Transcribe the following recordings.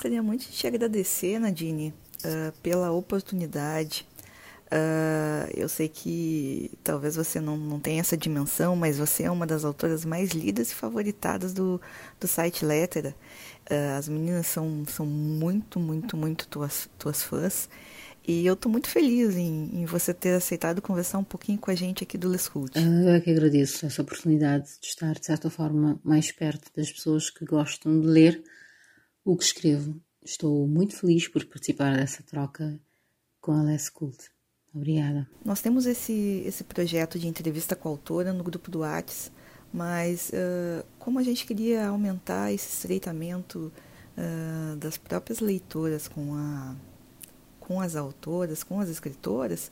gostaria muito de te agradecer, Nadine, uh, pela oportunidade. Uh, eu sei que talvez você não, não tenha essa dimensão, mas você é uma das autoras mais lidas e favoritadas do, do site Lettera. Uh, as meninas são, são muito, muito, muito tuas, tuas fãs. E eu estou muito feliz em, em, você ter aceitado conversar um pouquinho com a gente aqui do Lescult. Eu é que agradeço essa oportunidade de estar, de certa forma, mais perto das pessoas que gostam de ler o que escrevo. Estou muito feliz por participar dessa troca com a Lescult. Obrigada. Nós temos esse, esse projeto de entrevista com a autora no grupo do Whats, mas uh, como a gente queria aumentar esse estreitamento uh, das próprias leitoras com a com as autoras, com as escritoras,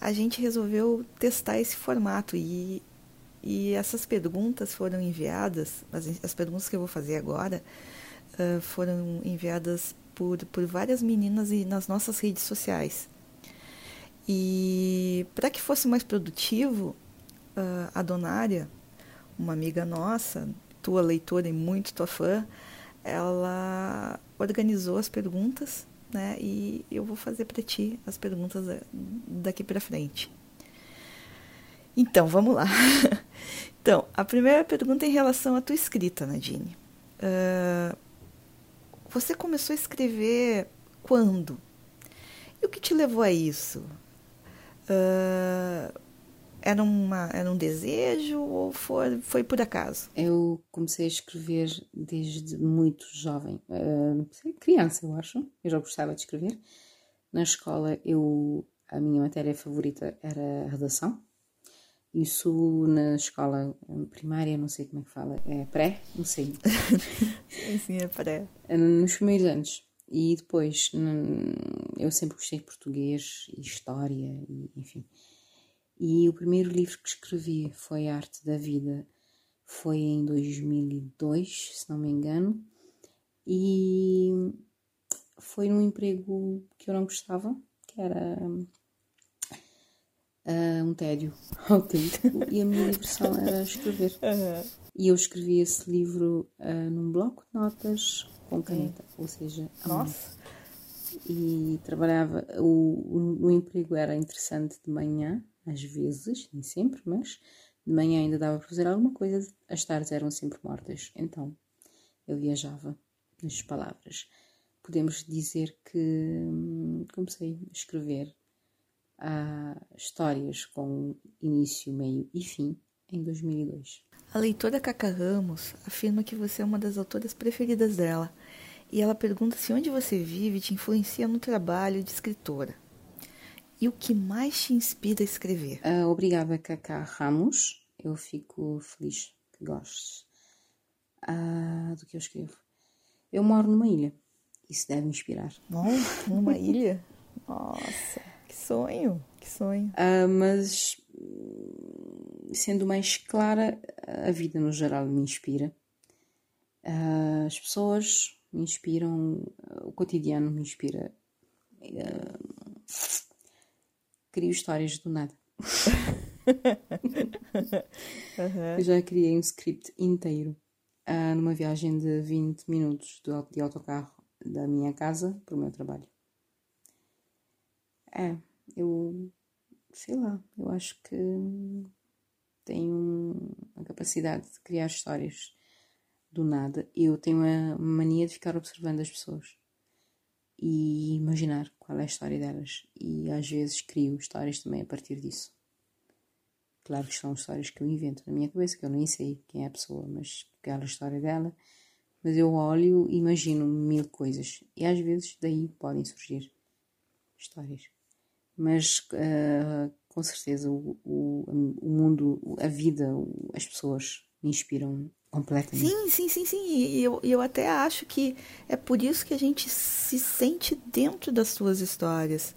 a gente resolveu testar esse formato e, e essas perguntas foram enviadas, as, as perguntas que eu vou fazer agora uh, foram enviadas por, por várias meninas e nas nossas redes sociais. E para que fosse mais produtivo, uh, a Donária, uma amiga nossa, tua leitora e muito tua fã, ela organizou as perguntas né? E eu vou fazer para ti as perguntas eh, daqui para frente. Então, vamos lá. então, a primeira pergunta é em relação à tua escrita, Nadine. Uh, você começou a escrever quando? E o que te levou a isso? Uh, era, uma, era um desejo ou foi, foi por acaso? Eu comecei a escrever desde muito jovem, uh, criança, eu acho. Eu já gostava de escrever. Na escola, eu, a minha matéria favorita era redação. Isso na escola primária, não sei como é que fala, é pré? Não sei. sim, sim, é pré. Nos primeiros anos. E depois, eu sempre gostei de português e história, e, enfim. E o primeiro livro que escrevi foi Arte da Vida, foi em 2002, se não me engano, e foi num emprego que eu não gostava, que era uh, um tédio autêntico, e a minha diversão era escrever. Uhum. E eu escrevi esse livro uh, num bloco de notas com caneta, uhum. ou seja, a Nossa. E trabalhava, o, o, o emprego era interessante de manhã, às vezes, nem sempre, mas de manhã ainda dava para fazer alguma coisa, as tardes eram sempre mortas. Então eu viajava nas palavras. Podemos dizer que hum, comecei a escrever ah, histórias com início, meio e fim em 2002. A leitora Caca Ramos afirma que você é uma das autoras preferidas dela e ela pergunta se onde você vive te influencia no trabalho de escritora. E o que mais te inspira a escrever? Uh, obrigada, Cacá Ramos. Eu fico feliz que gostes uh, do que eu escrevo. Eu moro numa ilha. Isso deve me inspirar. Bom, numa ilha? Nossa, que sonho, que sonho. Uh, mas, sendo mais clara, a vida no geral me inspira. as pessoas me inspiram, o cotidiano me inspira crio histórias do nada. uhum. Eu já criei um script inteiro uh, numa viagem de 20 minutos de autocarro da minha casa para o meu trabalho. É, eu sei lá, eu acho que tenho a capacidade de criar histórias do nada. Eu tenho a mania de ficar observando as pessoas e imaginar qual é a história delas. E às vezes crio histórias também a partir disso. Claro que são histórias que eu invento na minha cabeça, que eu nem sei quem é a pessoa, mas aquela história dela. Mas eu olho e imagino mil coisas. E às vezes daí podem surgir histórias. Mas uh, com certeza o, o, o mundo, a vida, as pessoas me inspiram completamente. Sim, sim, sim, sim. E eu, eu até acho que é por isso que a gente se sente dentro das suas histórias.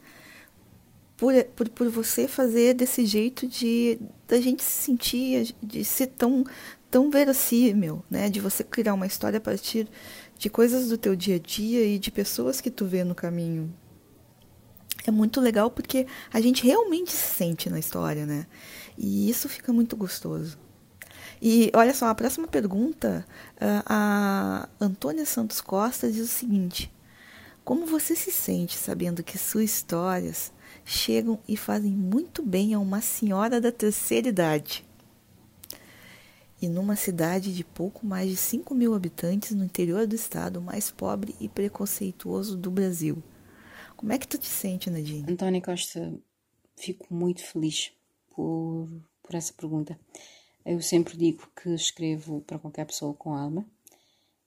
Por, por, por você fazer desse jeito de da gente se sentir, de ser tão, tão verossímil, né? De você criar uma história a partir de coisas do teu dia a dia e de pessoas que tu vê no caminho. É muito legal porque a gente realmente se sente na história, né? E isso fica muito gostoso. E olha só, a próxima pergunta, a Antônia Santos Costa diz o seguinte: Como você se sente sabendo que suas histórias chegam e fazem muito bem a uma senhora da terceira idade? E numa cidade de pouco mais de 5 mil habitantes no interior do estado mais pobre e preconceituoso do Brasil. Como é que tu te sente, Nadine? Antônia Costa, fico muito feliz por, por essa pergunta. Eu sempre digo que escrevo para qualquer pessoa com alma.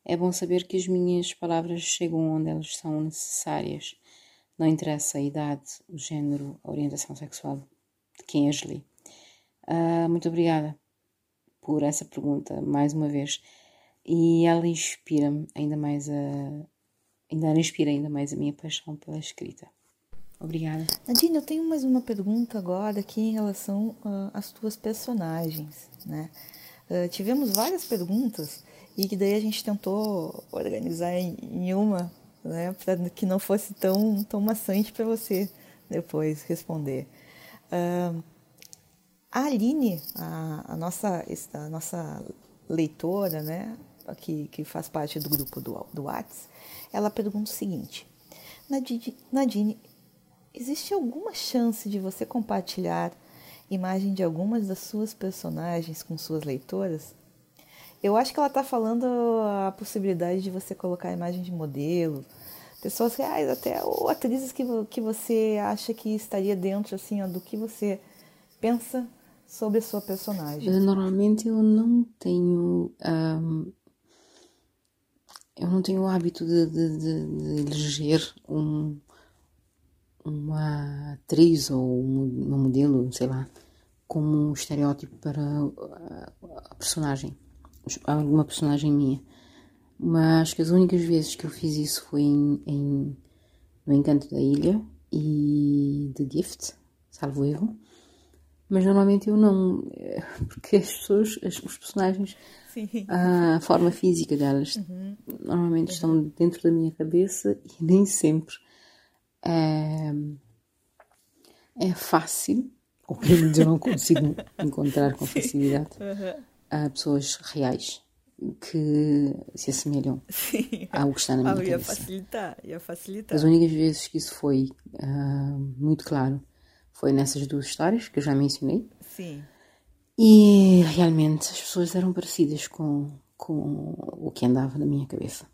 É bom saber que as minhas palavras chegam onde elas são necessárias. Não interessa a idade, o género, a orientação sexual de quem as lê. Uh, muito obrigada por essa pergunta, mais uma vez. E ela inspira-me ainda mais a. Ainda inspira ainda mais a minha paixão pela escrita. Obrigada. Nadine, eu tenho mais uma pergunta agora aqui em relação uh, às tuas personagens, né? Uh, tivemos várias perguntas e que daí a gente tentou organizar em, em uma, né, para que não fosse tão, tão maçante para você depois responder. Uh, a Aline, a, a, nossa, a nossa leitora, né, que, que faz parte do grupo do, do Whats, ela pergunta o seguinte: Nadine, Nadine Existe alguma chance de você compartilhar imagem de algumas das suas personagens com suas leitoras? Eu acho que ela está falando a possibilidade de você colocar imagem de modelo, pessoas reais até, ou atrizes que, que você acha que estaria dentro assim, ó, do que você pensa sobre a sua personagem. Normalmente eu não tenho. Um, eu não tenho o hábito de, de, de, de eleger um, uma atriz ou uma modelo, sei lá, como um estereótipo para a personagem, alguma personagem minha. Mas que as únicas vezes que eu fiz isso foi em, em no Encanto da Ilha e The Gift, salvo erro. Mas normalmente eu não, porque as pessoas, os personagens, Sim. a forma física delas, uhum. normalmente uhum. estão dentro da minha cabeça e nem sempre é, é fácil, ou pelo menos eu não consigo encontrar com facilidade, uhum. pessoas reais que se assemelham Sim. ao que está na minha ah, ia cabeça. Facilitar, ia facilitar. As únicas vezes que isso foi uh, muito claro foi nessas duas histórias que eu já mencionei. Sim. E realmente as pessoas eram parecidas com, com o que andava na minha cabeça.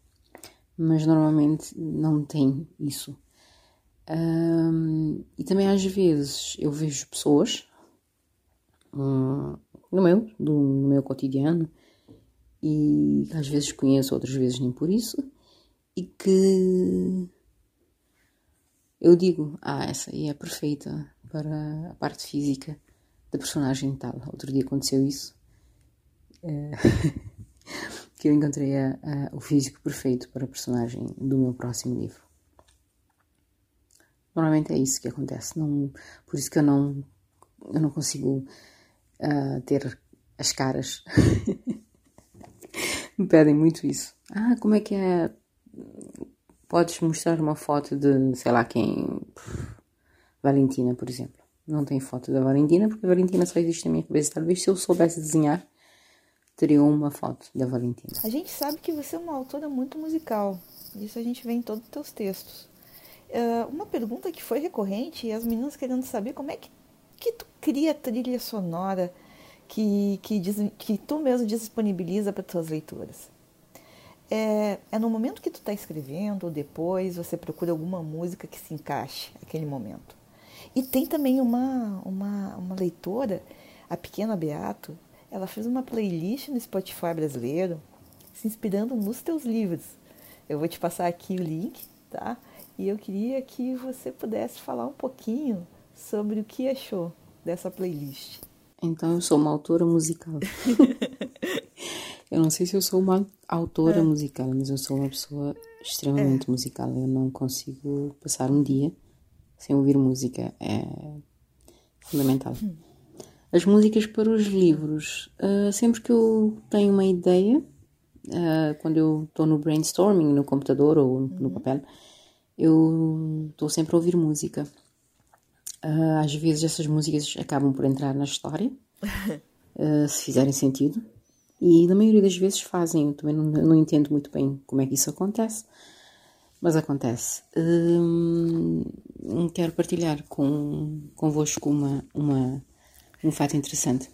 Mas normalmente não tem isso. Um, e também às vezes eu vejo pessoas um, no, meu, do, no meu cotidiano e às vezes conheço, outras vezes nem por isso, e que eu digo, ah, essa aí é perfeita para a parte física da personagem tal. Outro dia aconteceu isso. É, que eu encontrei a, a, o físico perfeito para a personagem do meu próximo livro. Normalmente é isso que acontece. Não, por isso que eu não, eu não consigo uh, ter as caras. Me pedem muito isso. Ah, como é que é? Podes mostrar uma foto de, sei lá quem. Valentina, por exemplo. Não tem foto da Valentina, porque a Valentina só existe na minha cabeça. Talvez se eu soubesse desenhar, teria uma foto da Valentina. A gente sabe que você é uma autora muito musical. Isso a gente vê em todos os teus textos. Uh, uma pergunta que foi recorrente e as meninas querendo saber como é que, que tu cria trilha sonora que, que, diz, que tu mesmo disponibiliza para tuas leituras. É, é no momento que tu está escrevendo ou depois você procura alguma música que se encaixe naquele momento. E tem também uma, uma, uma leitora, a pequena Beato, ela fez uma playlist no Spotify brasileiro se inspirando nos teus livros. Eu vou te passar aqui o link, tá? E eu queria que você pudesse falar um pouquinho sobre o que achou dessa playlist. Então eu sou uma autora musical. eu não sei se eu sou uma autora é. musical, mas eu sou uma pessoa extremamente é. musical. Eu não consigo passar um dia sem ouvir música. É fundamental. As músicas para os livros. Uh, sempre que eu tenho uma ideia, uh, quando eu estou no brainstorming, no computador ou uhum. no papel, eu estou sempre a ouvir música. Uh, às vezes essas músicas acabam por entrar na história, se fizerem sentido. E na maioria das vezes fazem, eu também não, não entendo muito bem como é que isso acontece, mas acontece. Hum, quero partilhar com, convosco uma, uma, um fato interessante,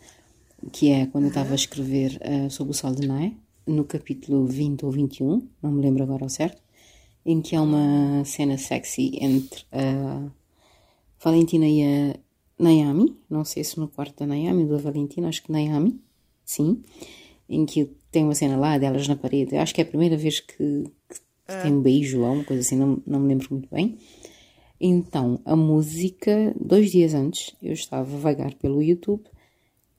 que é quando eu estava a escrever uh, sobre o Sol de Nai, no capítulo 20 ou 21, não me lembro agora ao certo, em que há uma cena sexy entre a Valentina e a Naomi, não sei se no quarto da Naomi ou da Valentina, acho que Naomi, sim, em que tem uma cena lá delas na parede. Eu acho que é a primeira vez que, que tem um beijo lá, uma coisa assim, não, não me lembro muito bem. Então, a música, dois dias antes, eu estava a vagar pelo YouTube.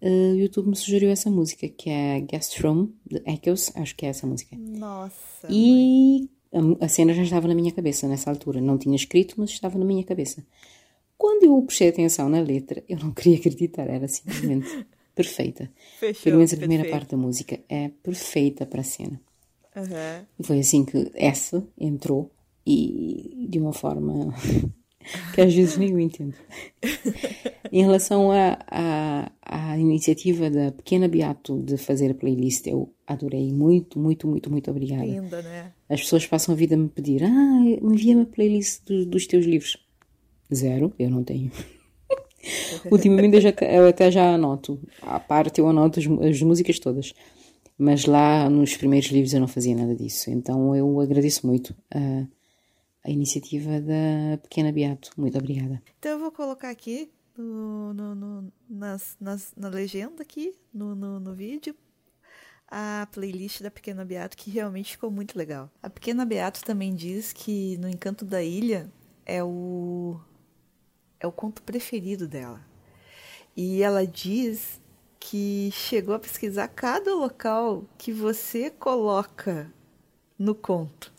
Uh, o YouTube me sugeriu essa música, que é Guest Room, de Echoes, acho que é essa música. Nossa! E a, a, cena já estava na minha cabeça nessa altura. Não tinha escrito, mas estava na minha cabeça. Quando eu prestei atenção na letra, eu não queria acreditar, era simplesmente perfeita. Fechou, Pelo menos a primeira perfeito. parte da música é perfeita para a cena. Uhum. E foi assim que essa entrou e de uma forma que às vezes nem eu entendo. em relação à iniciativa da Pequena Beato de fazer a playlist, eu adorei muito, muito, muito, muito obrigada. Linda, né? As pessoas passam a vida a me pedir: Ah, envia-me a playlist do, dos teus livros. Zero, eu não tenho. Ultimamente eu, já, eu, até já anoto. À parte eu anoto as, as, músicas todas. Mas lá nos primeiros livros eu não fazia nada disso. Então eu agradeço muito a, a iniciativa da Pequena Beato. Muito obrigada. Então eu vou colocar aqui no, no, no nas, nas, na legenda aqui, no, no, no vídeo, a playlist da Pequena Beato, que realmente ficou muito legal. A Pequena Beato também diz que No Encanto da Ilha é o é o conto preferido dela. E ela diz que chegou a pesquisar cada local que você coloca no conto.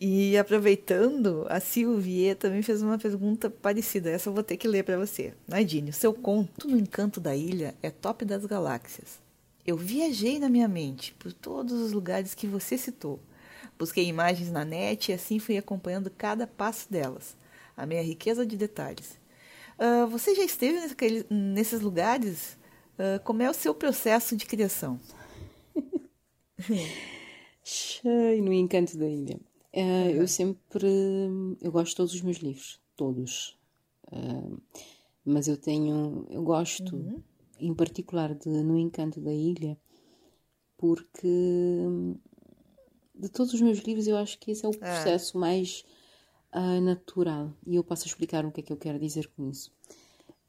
E aproveitando, a Silvia também fez uma pergunta parecida. Essa eu vou ter que ler para você. Nadine, seu conto no encanto da ilha é top das galáxias. Eu viajei na minha mente por todos os lugares que você citou. Busquei imagens na net e assim fui acompanhando cada passo delas a minha riqueza de detalhes. Uh, você já esteve nesse, nesses lugares? Uh, como é o seu processo de criação? Cheio no encanto da ilha. Uh, eu sempre. Eu gosto de todos os meus livros, todos. mas eu tenho. Eu gosto, uhum. em particular, de No Encanto da Ilha, porque de todos os meus livros eu acho que esse é o ah. processo mais uh, natural. E eu posso explicar o que é que eu quero dizer com isso.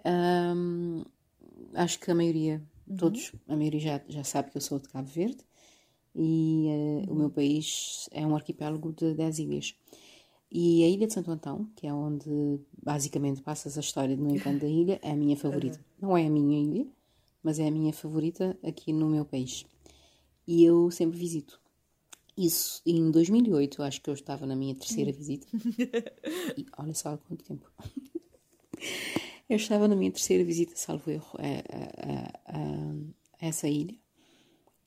Um, acho que a maioria, uhum. todos, a maioria já, já sabe que eu sou de Cabo Verde e uh, uhum. o meu país é um arquipélago de 10 ilhas. E a Ilha de Santo Antão, que é onde basicamente passas a história No Encanto da Ilha, é a minha favorita. Uhum. Não é a minha ilha, mas é a minha favorita aqui no meu país. E eu sempre visito. Isso em 2008, eu acho que eu estava na minha terceira hum. visita. E olha só há quanto tempo. Eu estava na minha terceira visita, salvo erro, a, a, a, a essa ilha.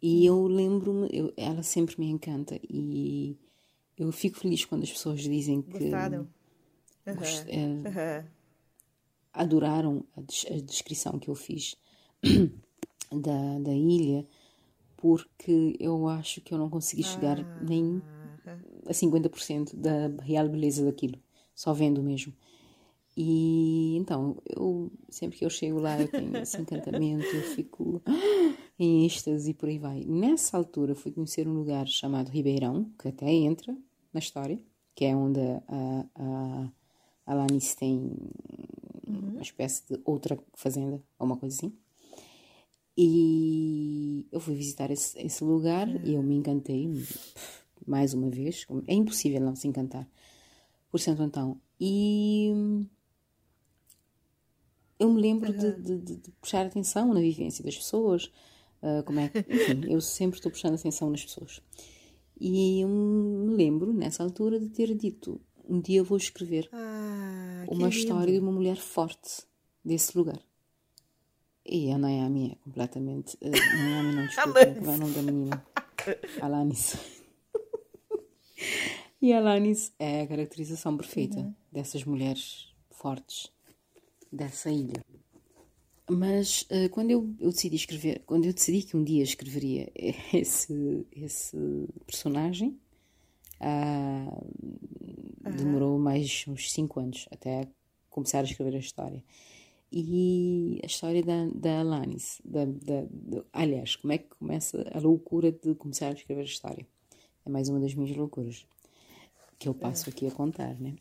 E eu lembro-me, ela sempre me encanta. E eu fico feliz quando as pessoas dizem que. Gostaram. Uhum. Gost, é, uhum. Adoraram a, a descrição que eu fiz da, da ilha porque eu acho que eu não consegui chegar ah. nem a 50% da real beleza daquilo, só vendo mesmo. E então, eu sempre que eu chego lá, eu tenho esse encantamento, eu fico em êxtase e por aí vai. Nessa altura, fui conhecer um lugar chamado Ribeirão, que até entra na história, que é onde a, a, a Alanis tem uhum. uma espécie de outra fazenda, ou uma coisa assim. E eu fui visitar esse, esse lugar e eu me encantei mais uma vez. É impossível não se encantar por Santo Antão. E eu me lembro de, de, de, prestar atenção na vivência das pessoas, uh, como é que, enfim, eu sempre estou prestando atenção nas pessoas. E eu me lembro, nessa altura, de ter dito: um dia vou escrever ah, uma história de uma mulher forte desse lugar. E a Naomi é completamente. Uh, Naomi não, desculpa, qual é o nome da menina? Alanis. e Alanis é a caracterização perfeita uhum. dessas mulheres fortes dessa ilha. Mas uh, quando eu, eu, decidi escrever, quando eu decidi que um dia escreveria esse, esse personagem, uh, demorou mais uns 5 anos até começar a escrever a história. E a história da, da Alanis, da, da, da, aliás, como é que começa a loucura de começar a escrever a história? É mais uma das minhas loucuras que eu passo aqui a contar, né?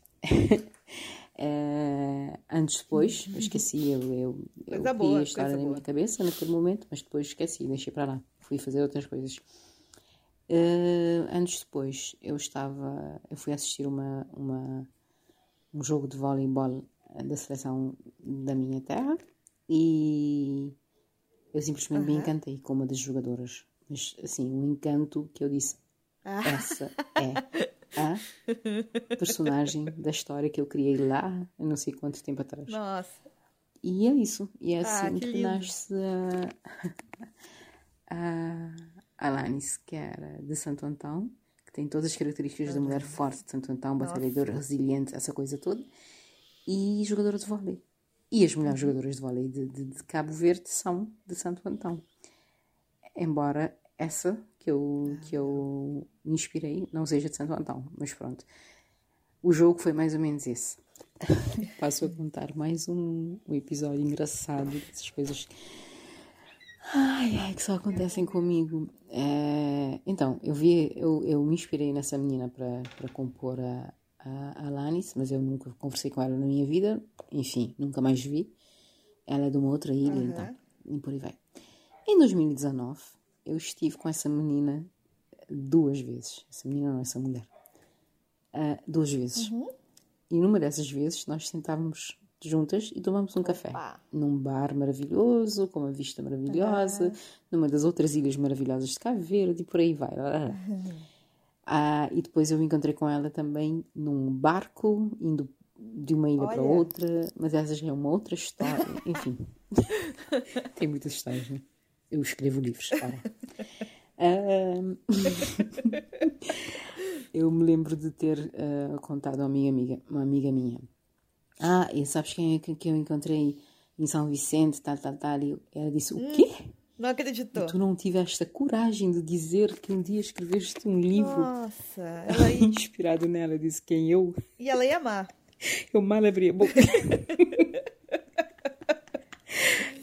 Uh, antes depois, eu esqueci, eu, eu, eu queria boa, estar na boa. minha cabeça naquele momento, mas depois esqueci, deixei para lá, fui fazer outras coisas. Uh, antes depois, eu estava, eu fui assistir uma, uma, um jogo de voleibol da seleção da minha terra e eu simplesmente me encantei com uma das jogadoras. Mas assim, um encanto que eu disse, ah. essa é a personagem da história que eu criei lá, não sei quanto tempo atrás. Nossa. E é isso. E é ah, assim que, que nasce a, a Alanis, que era de Santo Antão, que tem todas as características uhum. da mulher forte de Santo Antão, batalhadora, resiliente, essa coisa toda, e jogadora de vôlei. E as melhores uhum. jogadoras de vôlei de, de, de Cabo Verde são de Santo Antão. Embora essa que eu, que eu me inspirei não seja de Santo Antão, mas pronto. O jogo foi mais ou menos esse. Passo a contar mais um, um episódio engraçado dessas coisas ai, ai, que só acontecem comigo. É, então, eu vi, eu, eu me inspirei nessa menina para, para compor a, a, a Lanis, mas eu nunca conversei com ela na minha vida, enfim, nunca mais vi. Ela é de uma outra ilha, uhum. então, e por aí vai. Em 2019, eu estive com essa menina duas vezes. Essa menina não, essa mulher. Uh, duas vezes. Uhum. E numa dessas vezes nós sentávamos juntas e tomamos um Opa. café. Num bar maravilhoso, com uma vista maravilhosa, uhum. numa das outras ilhas maravilhosas de Cabo Verde e por aí vai. Uhum. Ah, e depois eu encontrei com ela também num barco, indo de uma ilha Olha. para outra, mas essa já é uma outra história. Enfim, tem muitas histórias, né? Eu escrevo livros, para. eu me lembro de ter uh, contado a minha amiga, uma amiga minha. Ah, e sabes quem é que, que eu encontrei em São Vicente, tal, tal, tal? E ela disse, o hum, quê? Não acreditou. E tu não tiveste a coragem de dizer que um dia escreveste um livro. Nossa, ela ia... inspirado nela, disse quem eu. E ela ia amar. Eu mal abri a boca.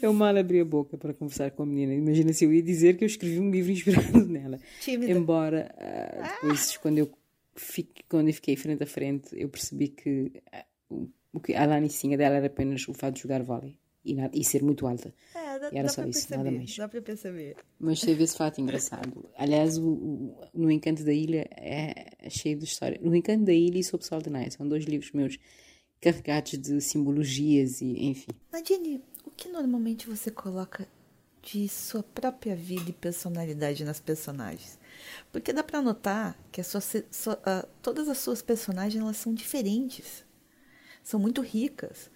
Eu mal abri a boca para conversar com a menina. Imagina se eu ia dizer que eu escrevi um livro inspirado nela. Tímida. Embora uh, depois, ah. quando, eu fiquei, quando eu fiquei frente a frente, eu percebi que uh, o que a lanicinha dela era apenas o fato de jogar vôlei e, e ser muito alta. É, dá, e era só isso, perceber, nada mais. Dá para perceber. Mas teve esse fato engraçado. Aliás, o, o, No Encanto da Ilha é, é cheio de história. No Encanto da Ilha e Sob Sol de Night são dois livros meus carregados de simbologias e enfim. Nadine, que normalmente você coloca de sua própria vida e personalidade nas personagens? Porque dá para notar que sua, sua, uh, todas as suas personagens elas são diferentes, são muito ricas,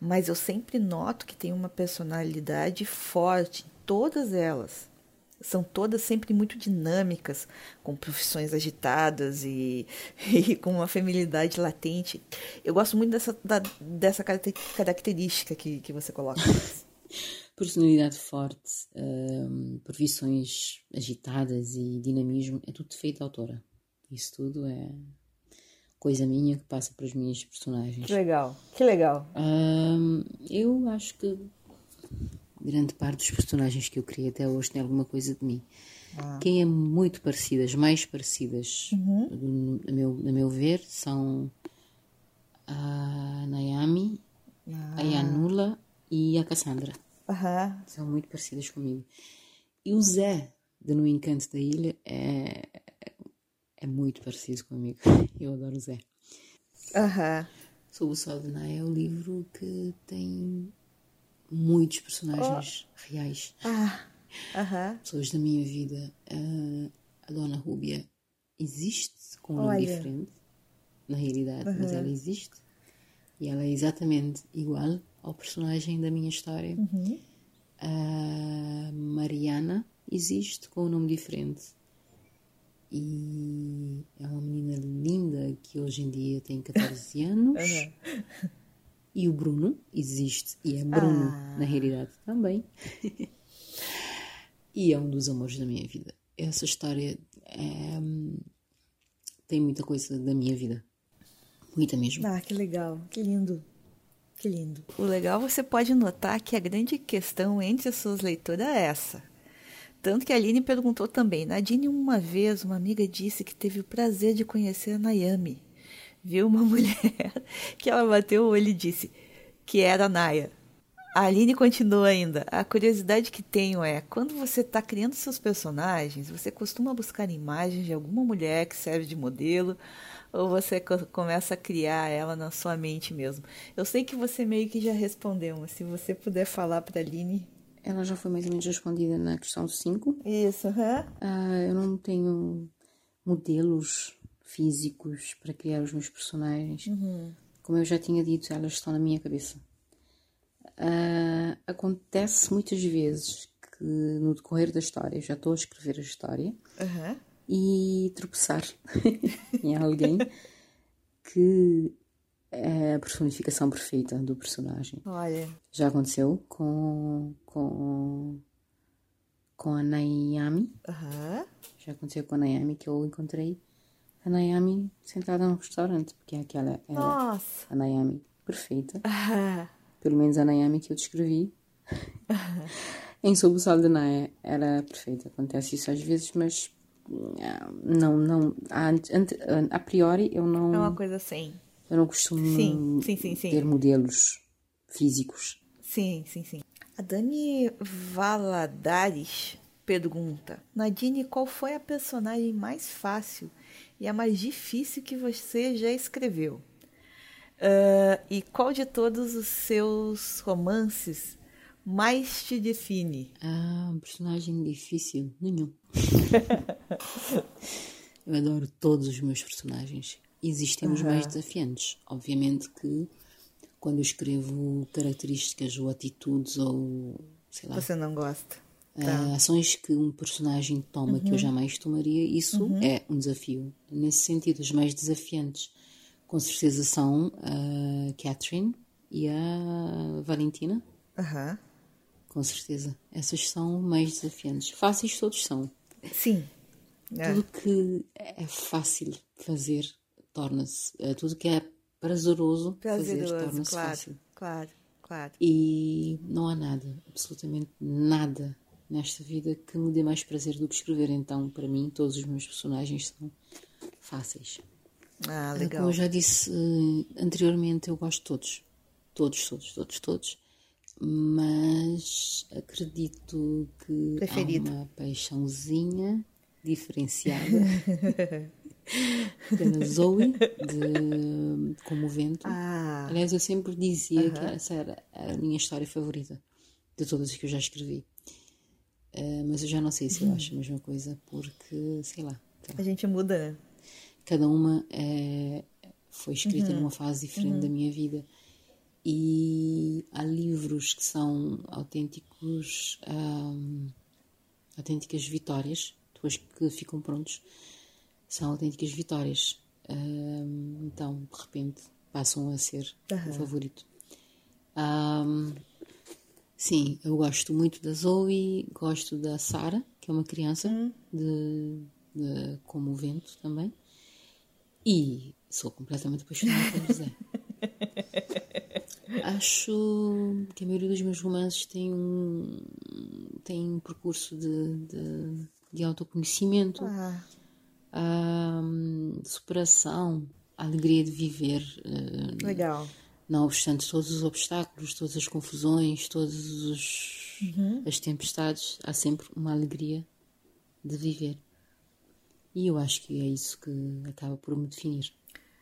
mas eu sempre noto que tem uma personalidade forte em todas elas. São todas sempre muito dinâmicas, com profissões agitadas e, e com uma feminilidade latente. Eu gosto muito dessa, da, dessa característica que, que você coloca. Personalidade forte, um, profissões agitadas e dinamismo, é tudo defeito da autora. Isso tudo é coisa minha que passa para as minhas personagens. Que legal, que legal. Um, eu acho que grande parte dos personagens que eu criei até hoje tem alguma coisa de mim. Ah. Quem é muito parecida, as mais parecidas, uhum. a, meu, a meu ver, são a Naomi, ah. a Yanula e a Cassandra. Uhum. São muito parecidas comigo. E o Zé, de No Encanto da Ilha, é, é muito parecido comigo. Eu adoro o Zé. Uhum. Sob o Sol de Nai é o livro que tem muitos personagens oh. reais. Ah. Uhum. Pessoas da minha vida. Uh, a Dona Rúbia existe com um nome diferente, na realidade, uhum. mas ela existe. E ela é exatamente igual ao personagem da minha história. Uhum. A Mariana existe com um nome diferente. E é uma menina linda que hoje em dia tem 14 anos. E o Bruno existe e é Bruno ah. na realidade também. e é um dos amores da minha vida. Essa história é, tem muita coisa da minha vida. Muita mesmo. Ah, que legal, que lindo. Que lindo. O legal você pode notar que a grande questão entre as suas leitoras é essa. Tanto que a Aline perguntou também. Nadine, uma vez, uma amiga disse que teve o prazer de conhecer a Nayami. Viu uma mulher que ela bateu o olho e disse que era a Naya. A Aline continua ainda. A curiosidade que tenho é, quando você está criando seus personagens, você costuma buscar imagens de alguma mulher que serve de modelo ou você começa a criar ela na sua mente mesmo? Eu sei que você meio que já respondeu, mas se você puder falar para a Aline. Ela já foi mais ou menos respondida na questão 5. Isso, uhum. uh, eu não tenho modelos físicos para criar os meus personagens. Uhum. Como eu já tinha dito, elas estão na minha cabeça. Uh, acontece muitas vezes que no decorrer da história, já estou a escrever a história, uhum e tropeçar em alguém que é a personificação perfeita do personagem. Olha. Já aconteceu com, com, com a Nayami. Uhum. Já aconteceu com a Nayami que eu encontrei a Nayami sentada num restaurante, porque é aquela era Nossa. a Nayami perfeita. Uhum. Pelo menos a Nayami que eu descrevi. Uhum. em Sob o Sol de Naya era perfeita. Acontece isso às vezes, mas não, não, a, a, priori eu não. É uma coisa assim. Eu não costumo sim, sim, sim, ter modelos físicos. Sim, sim, sim. A Dani Valadares pergunta: Nadine, qual foi a personagem mais fácil e a mais difícil que você já escreveu? Uh, e qual de todos os seus romances mais te define? Ah, um personagem difícil? Nenhum. eu adoro todos os meus personagens. Existem uhum. os mais desafiantes. Obviamente que quando eu escrevo características ou atitudes ou sei lá. Você não gosta. Uh, tá. Ações que um personagem toma uhum. que eu uhum. jamais tomaria, isso uhum. é um desafio. Nesse sentido, os mais desafiantes com certeza são a Catherine e a Valentina. Uhum. Com certeza. Essas são mais desafiantes. Fáceis todos são. Sim. É. Tudo que é fácil fazer torna-se. Eh, tudo que é prazeroso, prazeroso fazer torna-se claro, fácil. Claro, claro. E não há nada, absolutamente nada nesta vida que me dê mais prazer do que escrever. Então, para mim, todos os meus personagens são fáceis. Ah, legal. Como eu já disse eh, anteriormente, eu gosto de todos. Todos, todos, todos, todos mas acredito que Preferido. há uma paixãozinha diferenciada pela Zoe de Comovente. Ah. Aliás, eu sempre dizia uh -huh. que essa era a minha história favorita de todas as que eu já escrevi. Uh, mas eu já não sei se eu uhum. acho a mesma coisa, porque, sei lá. A gente muda, né? Cada uma é, foi escrita uhum. numa fase diferente uhum. da minha vida e há livros que são autênticos um, autênticas vitórias depois que ficam prontos são autênticas vitórias um, então de repente passam a ser uhum. o favorito um, sim eu gosto muito da Zoe gosto da Sara que é uma criança uhum. de, de como o vento também e sou completamente apaixonada por José Acho que a maioria dos meus romances tem um, tem um percurso de, de, de autoconhecimento, ah. De superação, a alegria de viver. Uh, Legal. Não obstante todos os obstáculos, todas as confusões, todas uhum. as tempestades, há sempre uma alegria de viver. E eu acho que é isso que acaba por me definir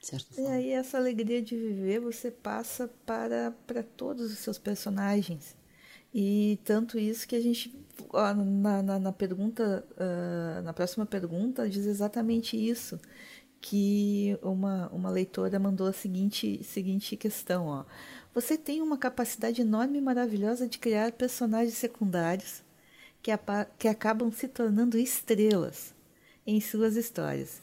forma. E aí essa alegria de viver você passa para, para todos os seus personagens. E tanto isso que a gente, na, na, na pergunta, uh, na próxima pergunta, diz exatamente isso. Que uma, uma leitora mandou a seguinte, seguinte questão: ó. Você tem uma capacidade enorme e maravilhosa de criar personagens secundários que, que acabam se tornando estrelas em suas histórias.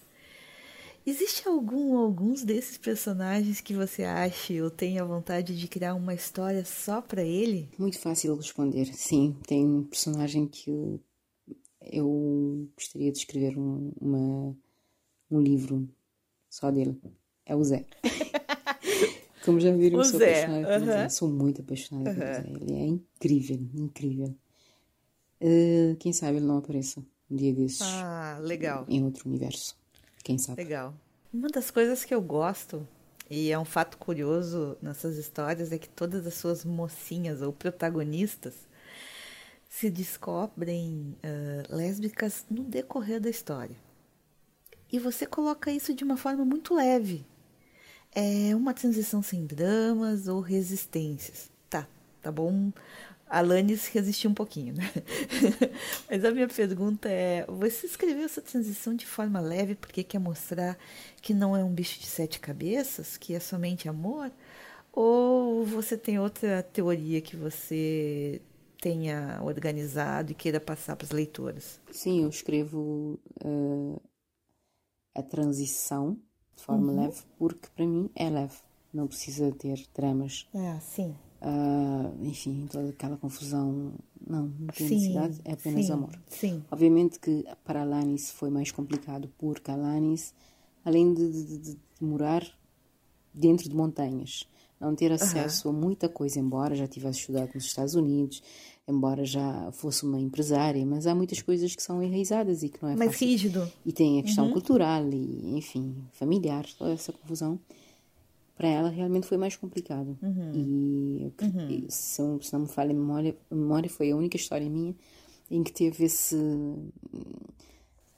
Existe algum alguns desses personagens que você acha ou tenha vontade de criar uma história só para ele? Muito fácil responder. Sim, tem um personagem que eu, eu gostaria de escrever um, uma, um livro só dele. É o Zé. Como já viram, sou Zé. apaixonada pelo Zé. Sou muito apaixonada pelo Zé. Ele é incrível, incrível. Uh, quem sabe ele não apareça um dia desses. Ah, legal. Em outro universo. Quem sabe? Legal. Uma das coisas que eu gosto, e é um fato curioso nessas histórias, é que todas as suas mocinhas ou protagonistas se descobrem uh, lésbicas no decorrer da história. E você coloca isso de uma forma muito leve. É uma transição sem dramas ou resistências. Tá, tá bom Alanis resistiu um pouquinho, né? Mas a minha pergunta é: você escreveu essa transição de forma leve porque quer mostrar que não é um bicho de sete cabeças, que é somente amor? Ou você tem outra teoria que você tenha organizado e queira passar para as leitoras? Sim, eu escrevo uh, a transição de forma uhum. leve porque para mim é leve, não precisa ter dramas. Ah, sim Uh, enfim, toda aquela confusão. Não, não tem sim, necessidade, é apenas sim, amor. Sim. Obviamente que para Alanis foi mais complicado, porque Alanis, além de, de, de, morar dentro de montanhas, não ter acesso a muita coisa, embora já tivesse estudado nos Estados Unidos, embora já fosse uma empresária, mas há muitas coisas que são enraizadas e que não é mais fácil. rígido. E tem a questão uhum. cultural e, enfim, familiar, toda essa confusão para ela realmente foi mais complicado. Uhum. E uhum. se, se, não me falha a memória, a memória foi a única história minha em que teve esse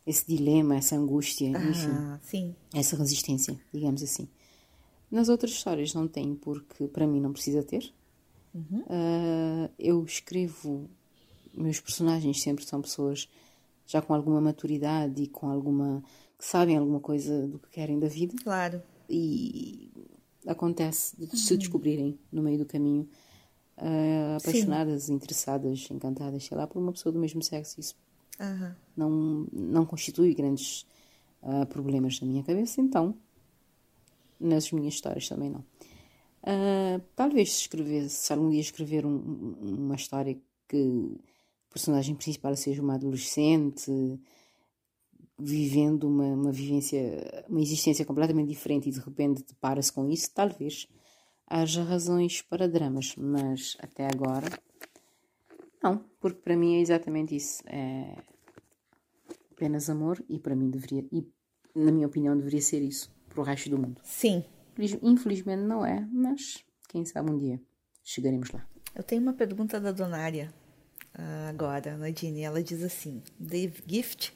esse dilema, essa angústia, ah, enfim, sim. essa resistência, digamos assim. Nas outras histórias não tem, porque para mim não precisa ter. Uhum. Uh, eu escrevo, meus personagens sempre são pessoas já com alguma maturidade e com alguma. que sabem alguma coisa do que querem da vida. Claro. E acontece de se uhum. descobrirem no meio do caminho uh, apaixonadas, Sim. interessadas, encantadas, sei lá, por uma pessoa do mesmo sexo. Isso uhum. não, não constitui grandes uh, problemas na minha cabeça, então nas minhas histórias também não. Uh, talvez se escrevesse, se algum dia escrever um, uma história que o personagem principal seja uma adolescente vivendo uma, uma vivência, uma existência completamente diferente e de repente depara-se com isso, talvez haja razões para dramas, mas até agora não, porque para mim é exatamente isso. É apenas amor e para mim deveria, e na minha opinião, deveria ser isso para o resto do mundo. Sim. Infelizmente não é, mas quem sabe um dia chegaremos lá. Eu tenho uma pergunta da Donária ah, agora, Nadine. Ela diz assim: Dave Gift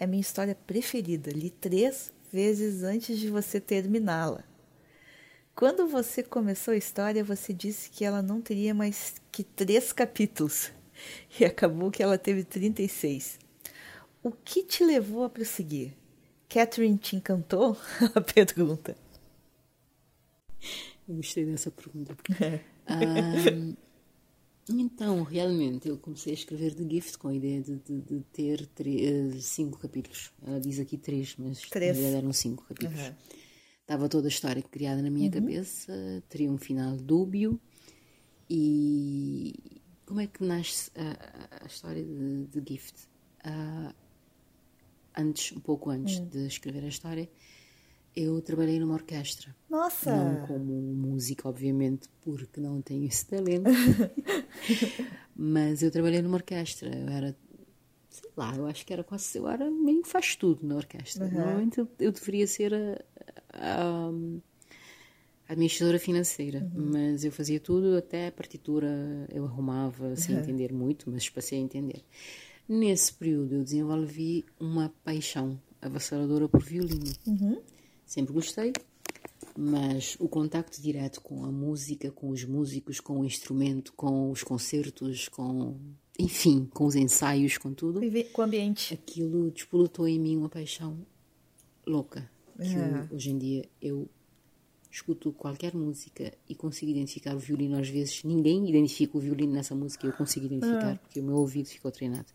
é minha história preferida. Li três vezes antes de você terminá-la. Quando você começou a história, você disse que ela não teria mais que três capítulos. E acabou que ela teve 36. O que te levou a prosseguir? Catherine te encantou? A pergunta. Eu gostei dessa pergunta. É. Um, então, realmente, eu comecei a escrever The Gift com a ideia de, de, de ter três, eh, cinco capítulos. Ela diz aqui três, mas três. na verdade eram cinco capítulos. Uhum. Estava toda a história criada na minha uhum. cabeça, teria um final dúbio. E como é que nasce a, a história de The Gift? Uh, antes, um pouco antes uhum. de escrever a história, eu trabalhei numa orquestra. Nossa! Não como música, obviamente, porque não tenho esse talento. Mas eu trabalhei numa orquestra. Eu era, sei lá, eu acho que era quase. Eu era meio faz tudo na orquestra. Uhum. Normalmente eu, eu, deveria ser a, a, a administradora financeira. Uhum. Mas eu fazia tudo, até a partitura eu arrumava sem uhum. entender muito, mas passei a entender. Nesse período eu desenvolvi uma paixão avassaladora por violino. Uhum sempre gostei, mas o contacto direto com a música, com os músicos, com o instrumento, com os concertos, com enfim, com os ensaios, com tudo, com o ambiente, aquilo despolutou em mim uma paixão louca. Que é. hoje em dia eu escuto qualquer música e consigo identificar o violino. Às vezes ninguém identifica o violino nessa música, eu consigo identificar é. porque o meu ouvido ficou treinado.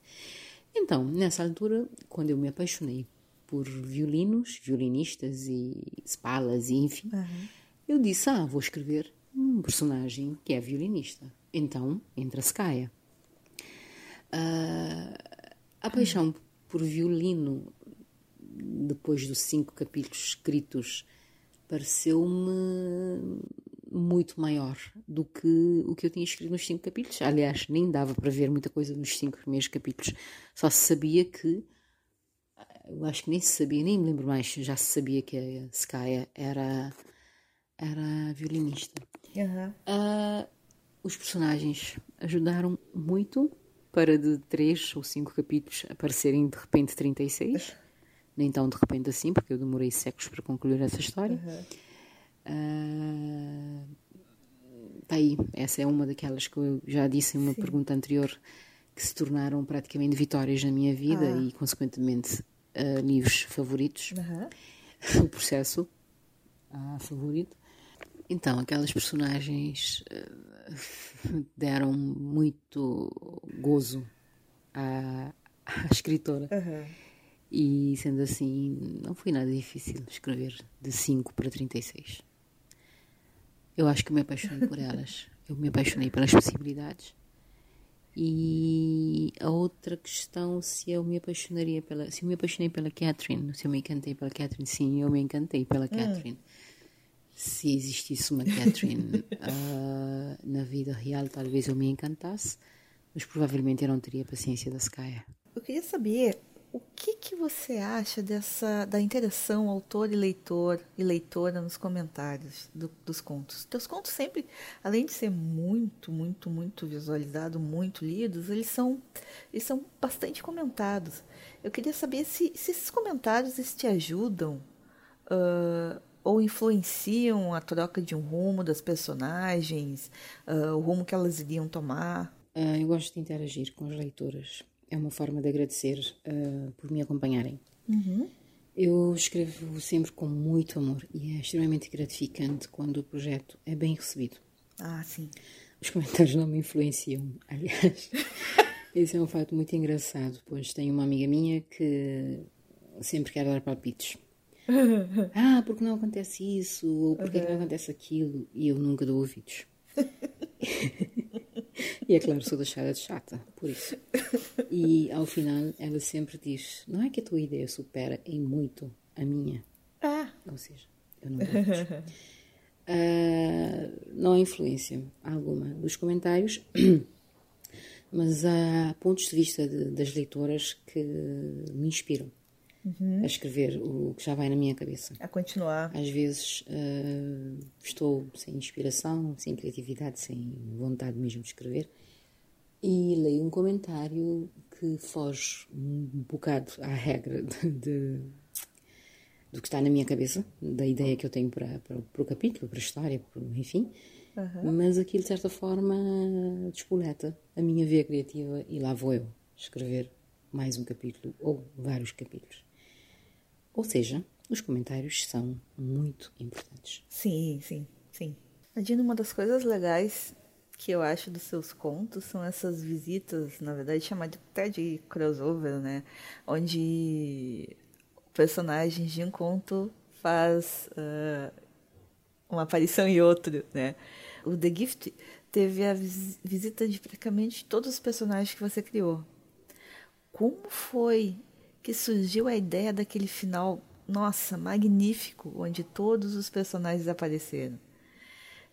Então, nessa altura, quando eu me apaixonei por violinos, violinistas e spalas e enfim. Uhum. Eu disse, ah, vou escrever um personagem que é violinista. Então, entra Skaya. Uh, a paixão por violino, depois dos cinco capítulos escritos, pareceu-me muito maior do que o que eu tinha escrito nos cinco capítulos. Aliás, nem dava para ver muita coisa nos cinco primeiros capítulos. Só se sabia que. Eu acho que nem se sabia, nem me lembro mais, já se sabia que a Skaya era, era violinista. Uhum. Uh, os personagens ajudaram muito para de três ou cinco capítulos aparecerem de repente 36. Nem tão de repente assim, porque eu demorei séculos para concluir essa história. Uhum. Uh, tá aí, essa é uma daquelas que eu já disse em uma Sim. pergunta anterior que se tornaram praticamente vitórias na minha vida ah. e, consequentemente, uh, livros favoritos. Uhum. o processo ah, favorito. Então, aquelas personagens uh, deram muito gozo à, à escritora. Uhum. E sendo assim, não foi nada difícil escrever de 5 para 36. Eu acho que me apaixonei por elas. Eu me apaixonei pelas possibilidades. E a outra questão, se eu me apaixonaria pela. Se eu me apaixonei pela Catherine, se eu me encantei pela Catherine, sim, eu me encantei pela hum. Catherine. Se existisse uma Catherine uh, na vida real, talvez eu me encantasse, mas provavelmente eu não teria paciência da Skya. Eu queria saber o que, que você acha dessa da interação autor e leitor e leitora nos comentários do, dos contos? Teus contos sempre, além de ser muito, muito, muito visualizados, muito lidos, eles são, eles são bastante comentados. Eu queria saber se, se esses comentários eles te ajudam uh, ou influenciam a troca de um rumo das personagens, uh, o rumo que elas iriam tomar. Uh, eu gosto de interagir com as leitoras é uma forma de agradecer uh, por me acompanharem. Uhum. Eu escrevo sempre com muito amor e é extremamente gratificante quando o projeto é bem recebido. Ah, sim. Os comentários não me influenciam, aliás. Esse é um fato muito engraçado, pois tenho uma amiga minha que sempre quer dar palpites. ah, porque não acontece isso? Ou porque uhum. não acontece aquilo? E eu nunca dou ouvidos. E é claro, sou deixada de chata, por isso. E ao final ela sempre diz: Não é que a tua ideia supera em muito a minha. Ah. Ou seja, eu não uh, Não há influência alguma dos comentários, mas há pontos de vista de, das leitoras que me inspiram uhum. a escrever o que já vai na minha cabeça. A continuar. Às vezes uh, estou sem inspiração, sem criatividade, sem vontade mesmo de escrever e leio um comentário que foge um bocado à regra de, de, do que está na minha cabeça, da ideia que eu tenho para, para, para o capítulo, para a história, para, enfim. Uhum. Mas aquilo, de certa forma, despoleta a minha via criativa e lá vou eu escrever mais um capítulo ou vários capítulos. Ou seja, os comentários são muito importantes. Sim, sim, sim. Imagina uma das coisas legais que eu acho dos seus contos são essas visitas, na verdade, chamado até de crossover, né? Onde personagens de um conto faz uh, uma aparição em outro, né? O The Gift teve a vis visita de praticamente todos os personagens que você criou. Como foi que surgiu a ideia daquele final, nossa, magnífico, onde todos os personagens apareceram.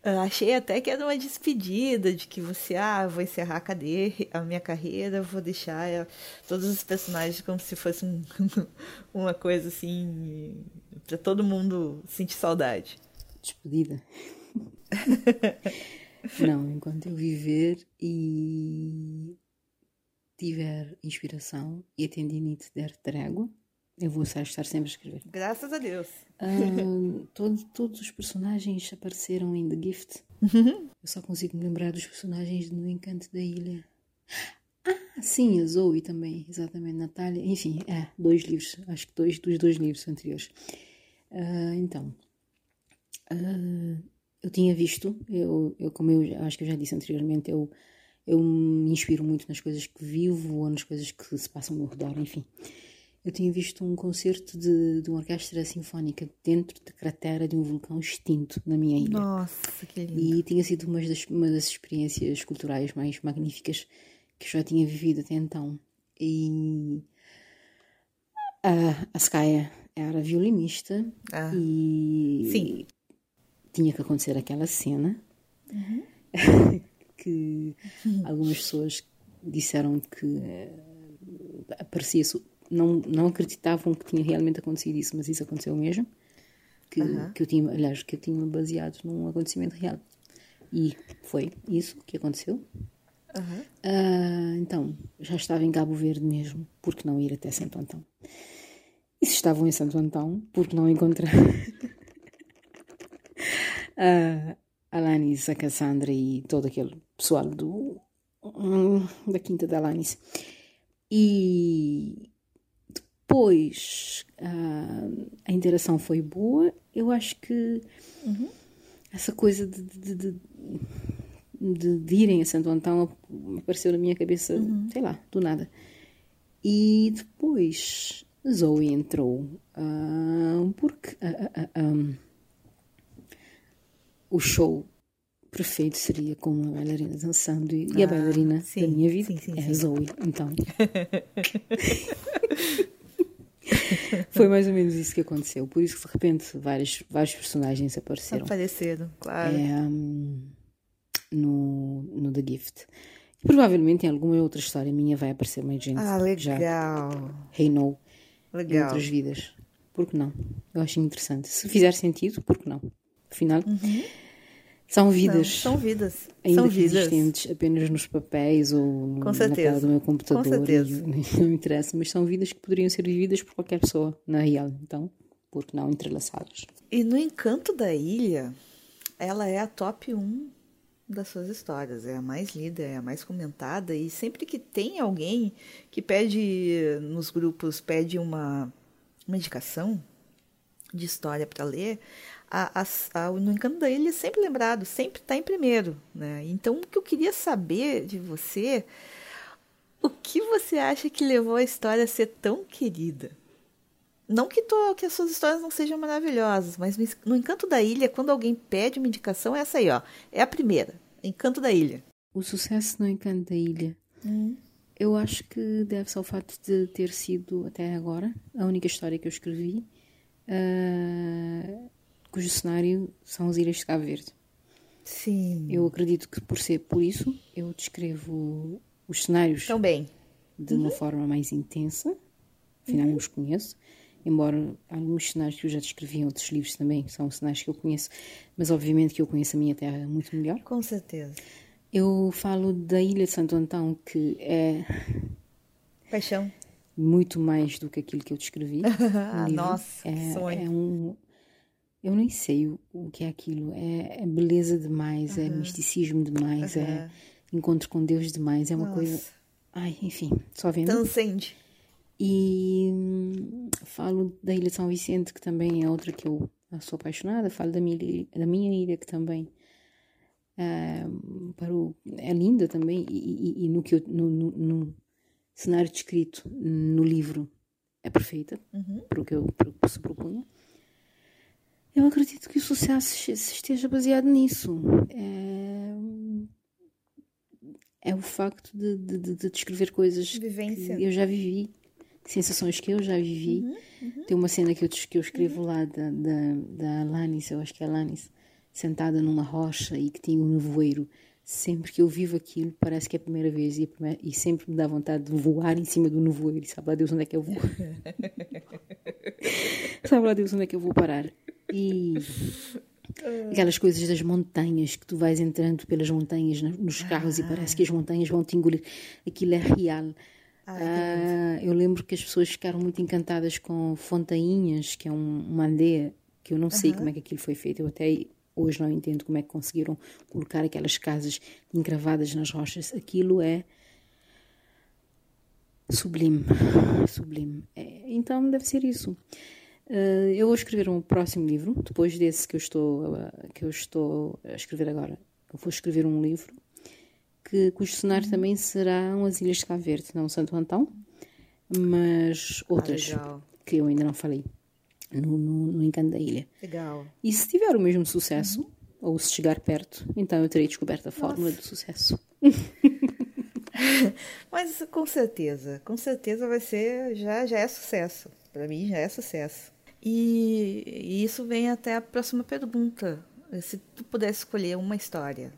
Eu achei até que era uma despedida de que você, ah, vou encerrar a, cadeira, a minha carreira, vou deixar eh, todos os personagens como se fosse um, uma coisa assim, para todo mundo sentir saudade. Despedida. Não, enquanto eu viver e tiver inspiração e a tendinite der trégua, eu vou estar sempre a escrever. Graças a Deus. Uh, todo, todos os personagens apareceram em The Gift. Uhum. Eu só consigo me lembrar dos personagens no Encanto da Ilha. Ah, sim, a Zoe também, exatamente, Natália. Enfim, é, dois livros, acho que dois dos dois livros anteriores. Uh, então, uh, eu tinha visto, eu, eu, como eu acho que eu já disse anteriormente, eu eu me inspiro muito nas coisas que vivo ou nas coisas que se passam ao meu redor, enfim. eu tinha visto um concerto de, de uma orquestra sinfónica dentro da cratera de um vulcão extinto na minha ilha. Nossa, que lindo. E tinha sido uma das, uma das experiências culturais mais magníficas que eu já tinha vivido até então. E a, a Skaya era violinista Ah. e Sim. tinha que acontecer aquela cena Uhum. que algumas pessoas disseram que eh, aparecia su- não, não acreditavam que tinha realmente acontecido isso, mas isso aconteceu mesmo. Que, que eu tinha, aliás, que eu tinha baseado num acontecimento real. E foi isso que aconteceu. Ah, então, já estava em Cabo Verde mesmo, por que não ir até Santo Antão? E se estavam em Santo Antão, por que não encontrar a Alanis, a Cassandra e todo aquele pessoal do, hum, da Quinta da Alanis? E depois ah, a interação foi boa. Eu acho que essa coisa de, de- de- de- de irem a Santo Antão apareceu na minha cabeça, sei lá, do nada. E depois Zoe entrou ah, porque ah, ah, ah, o show perfeito seria com uma bailarina dançando e, e a Ah, bailarina sim, da minha vida sim, sim, é a. Zoe. Então foi mais ou menos isso que aconteceu. Por isso que de repente vários, vários personagens apareceram Apareceram, claro. é, hum, no, no The Gift. E provavelmente em alguma outra história minha vai aparecer mais gente Ah, que já legal. reinou em Legal. outras vidas. Por que não? Eu acho interessante. Se fizer sentido, por que não? Afinal, são Não, vidas são vidas. ainda são vidas. existentes apenas nos papéis ou Com na tela certeza. do meu computador. Com certeza. não me interessa, mas são vidas que poderiam ser vividas por qualquer pessoa na real. Então, por que não entrelaçadas? E no Encanto da Ilha, ela é a top 1 das suas histórias. É a mais lida, é a mais comentada. E sempre que tem alguém que pede, nos grupos, pede uma, uma indicação de história para ler, a, a, a, no Encanto da Ilha é sempre lembrado, sempre está em primeiro. Né? Então, o que eu queria saber de você, o que você acha que levou a história a ser tão querida? Não que, to- que as suas histórias não sejam maravilhosas, mas no, no Encanto da Ilha, quando alguém pede uma indicação, é essa aí, ó. É a primeira. Encanto da Ilha. O sucesso no Encanto da Ilha. Eu acho que deve-se ao facto de ter sido, até agora, a única história que eu escrevi ah, cujo cenário são as Ilhas de Cabo Verde. Sim. Eu acredito que, por ser por isso, eu descrevo os cenários Também. de uma forma mais intensa. Afinal, eu os conheço. Embora alguns cenários que eu já descrevi em outros livros também são cenários que eu conheço, mas obviamente que eu conheço a minha terra muito melhor. Com certeza. Eu falo da Ilha de Santo Antão, que é Paixão. Muito mais do que aquilo que eu descrevi. Ah, nossa, que é, sonho. é um. Eu nem sei o, o que é aquilo. É, é beleza demais, é misticismo demais, é encontro com Deus demais. É uma Nossa. coisa. Ai, enfim, só vendo. Transcende. E hum, falo da Ilha de São Vicente, que também é outra que eu sou apaixonada. Falo da minha, ilha- da minha ilha, que também ah, para o- é linda também. E, e- e no, que eu, no, no- no cenário descrito no livro é perfeita, para o que eu para o que se propunha. Eu acredito que o sucesso esteja baseado nisso. É, é o facto de, de, de- de descrever coisas Vivência. que eu já vivi, sensações que eu já vivi. Tem uma cena que eu, que eu escrevo lá da, da, da Alanis, eu acho que é Alanis, sentada numa rocha e que tinha um nevoeiro. Sempre que eu vivo aquilo, parece que é a primeira vez e, primeira- e sempre me dá vontade de voar em cima do nevoeiro. E sabe lá Deus onde é que eu vou? sabe lá Deus onde é que eu vou parar? E aquelas coisas das montanhas que tu vais entrando pelas montanhas nos carros e parece que as montanhas vão te engolir. Aquilo é real. Ah, eu lembro que as pessoas ficaram muito encantadas com Fontainhas, que é um- uma aldeia que eu não sei como é que aquilo foi feito. Eu até hoje não entendo como é que conseguiram colocar aquelas casas encravadas nas rochas. Aquilo é sublime, sublime. É, então deve ser isso. Uh, eu vou escrever um próximo livro, depois desse que eu estou, uh, que eu estou a escrever agora. Eu vou escrever um livro que, cujo cenário também serão as Ilhas de Cabo Verde, não Santo Antão. mas outras ah, que eu ainda não falei no, no, no Encanto da Ilha. Legal. E se tiver o mesmo sucesso, uhum. ou se chegar perto, então eu terei descoberto a fórmula Nossa. do sucesso. Mas com certeza, com certeza vai ser, já, já é sucesso. Para mim já é sucesso. E, e isso vem até a próxima pergunta. Se tu pudesse escolher uma história,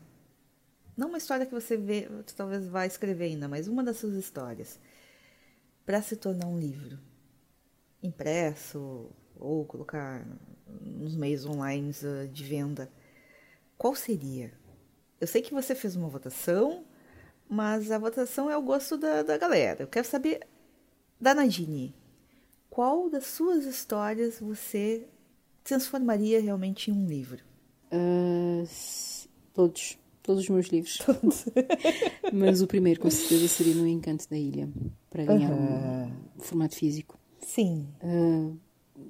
não uma história que você vê, talvez vá escrever ainda, mas uma das suas histórias, para se tornar um livro impresso ou colocar nos meios online ah, de venda, qual seria? Eu sei que você fez uma votação, mas a votação é o gosto da, da galera. Eu quero saber da Nadine. Qual das suas histórias você transformaria realmente em um livro? Uh, todos. Todos os meus livros. Todos. Mas o primeiro, com certeza, seria No Encanto da Ilha, para ganhar um formato físico. Sim. Uh,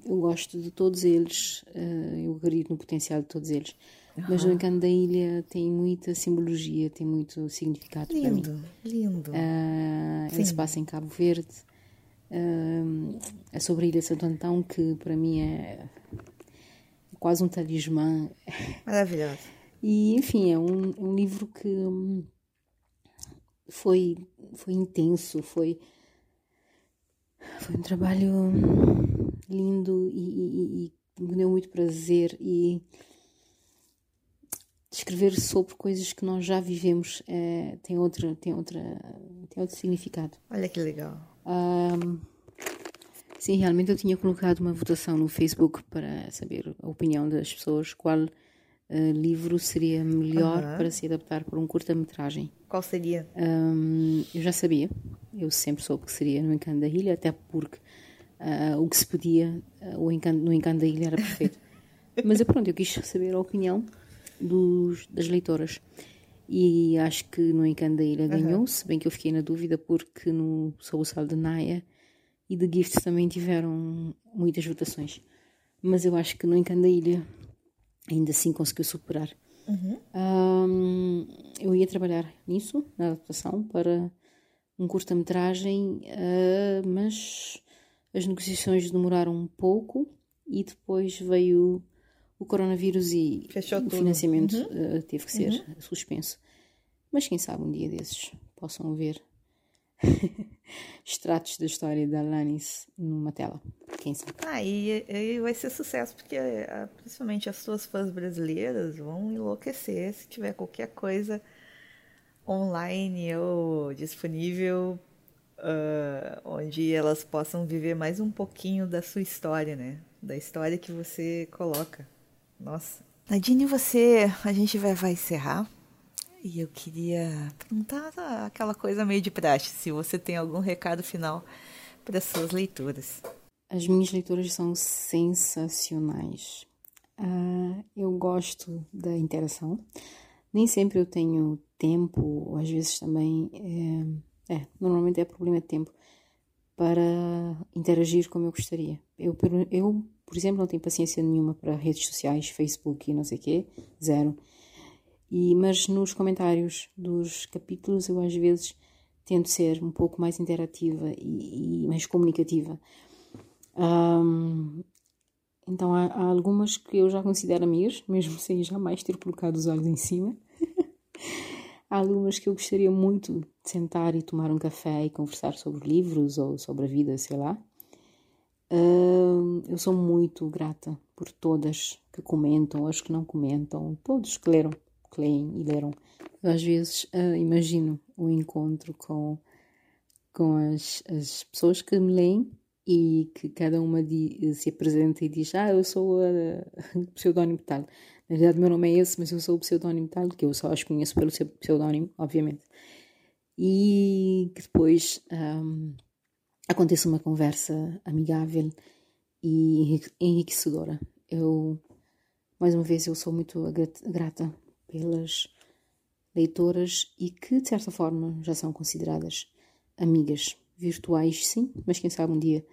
eu gosto de todos eles, uh, eu acredito no potencial de todos eles. Mas No Encanto da Ilha tem muita simbologia, tem muito significado lindo, para mim. Lindo, lindo. Uh, ele se passa em Cabo Verde. Uh, é sobre a Ilha Santo Antão, que para mim é quase um talismã. Maravilhoso. E, enfim, é um, um livro que hum, foi, foi intenso, foi, foi um trabalho e prazer e escrever sobre coisas que nós já vivemos é, tem outra tem outra tem outro significado. Olha que legal. Um, sim realmente eu tinha colocado uma votação no Facebook para saber a opinião das pessoas qual uh, livro seria melhor uhum. para se adaptar para um curta-metragem. Qual seria? Um, eu já sabia eu sempre soube que seria no Encanto da Ilha até porque uh, o que se pedia uh, o encanto, no Encanto da Ilha era perfeito mas eu, pronto eu quis saber a opinião dos, das leitoras. E acho que no Encanto da Ilha ganhou, se bem que eu fiquei na dúvida porque no Sal de Naya e The Gift também tiveram muitas votações. Mas eu acho que no Encanto da Ilha ainda assim conseguiu superar. Uhum. Um, eu ia trabalhar nisso, na adaptação, para um curta-metragem, uh, mas as negociações demoraram um pouco e depois veio o coronavírus e Fechou o financiamento uhum. uh, teve que ser uhum. suspenso. Mas quem sabe um dia desses possam ver extratos da história da Alanis numa tela. Quem sabe? Ah, e, e vai ser sucesso, porque eh, principalmente as suas fãs brasileiras vão enlouquecer se tiver qualquer coisa online ou disponível uh, onde elas possam viver mais um pouquinho da sua história, né? Da história que você coloca. Nossa. Nadine, você. A gente vai, vai encerrar. E eu queria perguntar aquela coisa meio de praxe, se você tem algum recado final para suas leituras. As minhas leituras são sensacionais. Uh, eu gosto da interação. Nem sempre eu tenho tempo, ou às vezes também. É, é normalmente é problema de tempo para interagir como eu gostaria. Eu, eu por exemplo, não tenho paciência nenhuma para redes sociais, Facebook e não sei o quê, zero. E, mas nos comentários dos capítulos eu às vezes tento ser um pouco mais interativa e, e mais comunicativa. Um, então há, há, algumas que eu já considero amigas, mesmo sem jamais ter colocado os olhos em cima. há algumas que eu gostaria muito de sentar e tomar um café e conversar sobre livros ou sobre a vida, sei lá. Uh, eu sou muito grata por todas que comentam, as que não comentam, todos que leram, que leem e leram. Eu às vezes uh, imagino o um encontro com, com as, as pessoas que me leem e que cada uma se apresenta e diz: Ah, eu sou o pseudónimo tal. Na verdade, meu nome é esse, mas eu sou o pseudónimo tal, que eu só as conheço pelo seu pseudónimo, obviamente. E que depois um, aconteça uma conversa amigável e enriquecedora. Eu, mais uma vez, eu sou muito grata pelas leitoras e que, de certa forma, já são consideradas amigas virtuais, sim, mas quem sabe um dia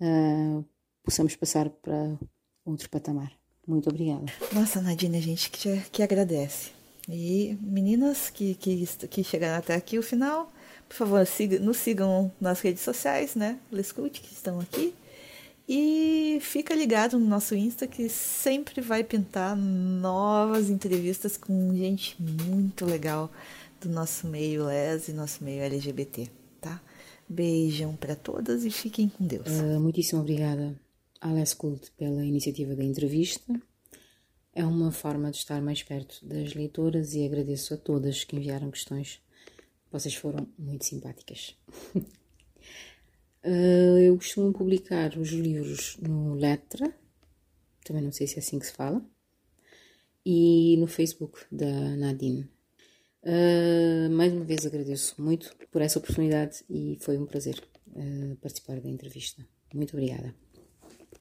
uh, possamos passar para outro patamar. Muito obrigada. Nossa, Nadine, a gente que, que agradece. E meninas que, que, que chegaram até aqui o final, Por favor, siga, nos sigam nas redes sociais, né? Lescute, que estão aqui. E fica ligado no nosso Insta que sempre vai pintar novas entrevistas com gente muito legal do nosso meio les e nosso meio LGBT, tá? Beijão para todas e fiquem com Deus. Uh, muitíssimo obrigada, Alex Cult, pela iniciativa da entrevista. É uma forma de estar mais perto das leitoras e agradeço a todas que enviaram questões. Vocês foram muito simpáticas. uh, eu costumo publicar os livros no Letra, também não sei se é assim que se fala, e no Facebook da Nadine. Uh, mais uma vez agradeço muito por essa oportunidade e foi um prazer uh, participar da entrevista. Muito obrigada.